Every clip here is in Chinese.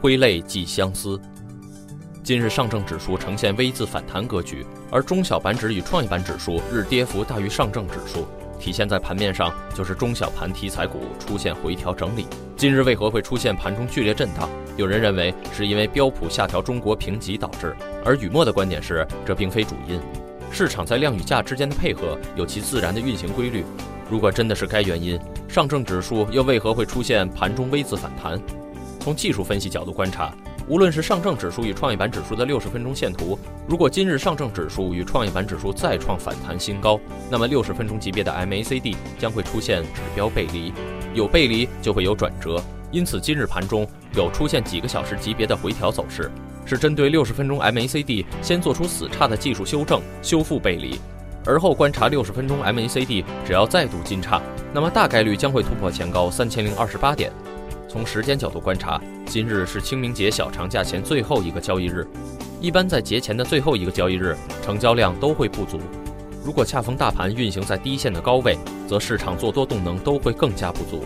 挥泪寄相思。今日上证指数呈现 V 字反弹格局，而中小板指与创业板指数日跌幅大于上证指数，体现在盘面上就是中小盘题材股出现回调整理。今日为何会出现盘中剧烈震荡？有人认为是因为标普下调中国评级导致，而雨墨的观点是这并非主因。市场在量与价之间的配合有其自然的运行规律。如果真的是该原因，上证指数又为何会出现盘中 V 字反弹？从技术分析角度观察，无论是上证指数与创业板指数的六十分钟线图，如果今日上证指数与创业板指数再创反弹新高，那么六十分钟级别的 MACD 将会出现指标背离，有背离就会有转折，因此今日盘中有出现几个小时级别的回调走势，是针对六十分钟 MACD 先做出死叉的技术修正，修复背离，而后观察六十分钟 MACD 只要再度金叉，那么大概率将会突破前高三千零二十八点。从时间角度观察，今日是清明节小长假前最后一个交易日。一般在节前的最后一个交易日，成交量都会不足。如果恰逢大盘运行在低线的高位，则市场做多动能都会更加不足，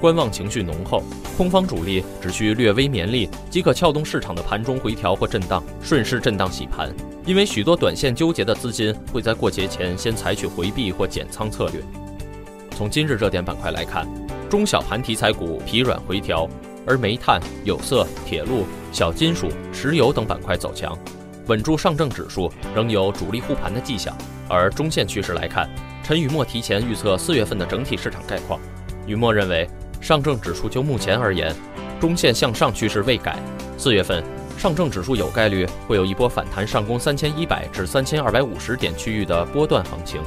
观望情绪浓厚。空方主力只需略微绵力，即可撬动市场的盘中回调或震荡，顺势震荡洗盘。因为许多短线纠结的资金会在过节前先采取回避或减仓策略。从今日热点板块来看。中小盘题材股疲软回调，而煤炭、有色、铁路、小金属、石油等板块走强，稳住上证指数，仍有主力护盘的迹象。而中线趋势来看，陈雨墨提前预测四月份的整体市场概况。雨墨认为，上证指数就目前而言，中线向上趋势未改，四月份上证指数有概率会有一波反弹上攻三千一百至三千二百五十点区域的波段行情。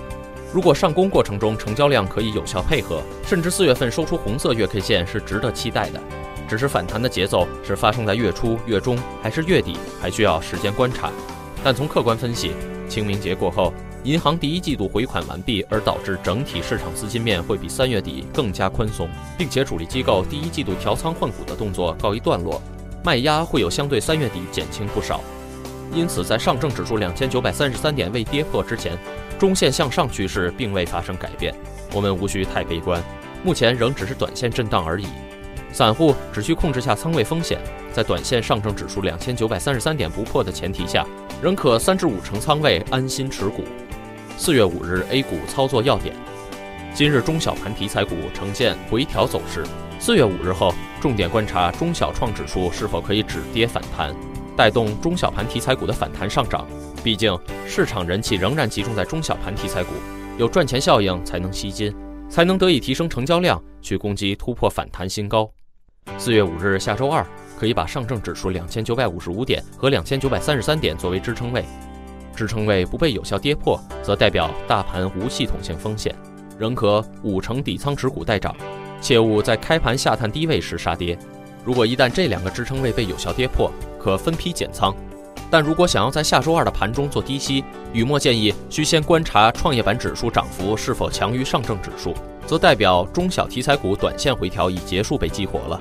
如果上攻过程中成交量可以有效配合，甚至四月份收出红色月 K 线是值得期待的。只是反弹的节奏是发生在月初、月中还是月底，还需要时间观察。但从客观分析，清明节过后，银行第一季度回款完毕，而导致整体市场资金面会比三月底更加宽松，并且主力机构第一季度调仓换股的动作告一段落，卖压会有相对三月底减轻不少。因此，在上证指数两千九百三十三点未跌破之前。中线向上趋势并未发生改变，我们无需太悲观，目前仍只是短线震荡而已。散户只需控制下仓位风险，在短线上证指数两千九百三十三点不破的前提下，仍可三至五成仓位安心持股。四月五日 A 股操作要点：今日中小盘题材股呈现回调走势，四月五日后重点观察中小创指数是否可以止跌反弹，带动中小盘题材股的反弹上涨。毕竟市场人气仍然集中在中小盘题材股，有赚钱效应才能吸金，才能得以提升成交量，去攻击突破反弹新高。四月五日下周二，可以把上证指数两千九百五十五点和两千九百三十三点作为支撑位，支撑位不被有效跌破，则代表大盘无系统性风险，仍可五成底仓持股待涨，切勿在开盘下探低位时杀跌。如果一旦这两个支撑位被有效跌破，可分批减仓。但如果想要在下周二的盘中做低吸，雨墨建议需先观察创业板指数涨幅是否强于上证指数，则代表中小题材股短线回调已结束被激活了，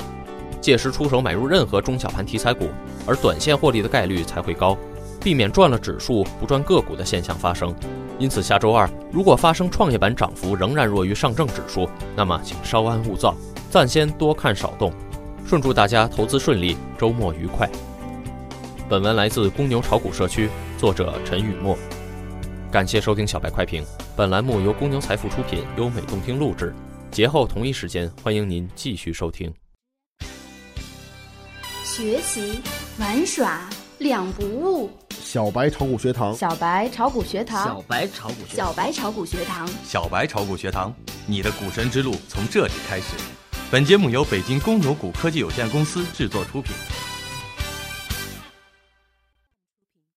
届时出手买入任何中小盘题材股，而短线获利的概率才会高，避免赚了指数不赚个股的现象发生。因此下周二如果发生创业板涨幅仍然弱于上证指数，那么请稍安勿躁，暂先多看少动。顺祝大家投资顺利，周末愉快。本文来自公牛炒股社区，作者陈雨墨。感谢收听小白快评。本栏目由公牛财富出品，优美动听录制。节后同一时间，欢迎您继续收听。学习玩耍两不误。小白炒股学堂。小白炒股学堂。小白炒股。小白炒股学堂。小白炒股学堂，你的股神之路从这里开始。本节目由北京公牛股科技有限公司制作出品。